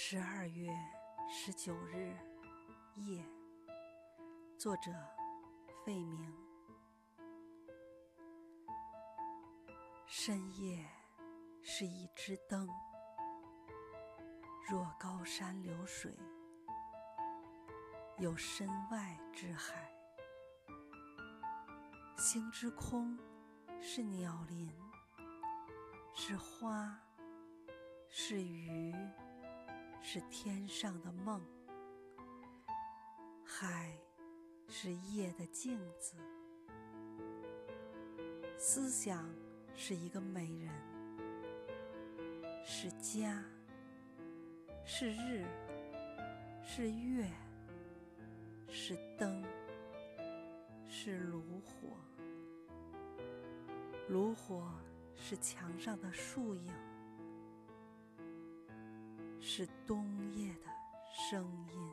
十二月十九日夜，作者费明。深夜是一支灯，若高山流水，有身外之海；星之空是鸟林，是花，是鱼。是天上的梦，海是夜的镜子，思想是一个美人，是家，是日，是月，是灯，是炉火，炉火是墙上的树影。是冬夜的声音。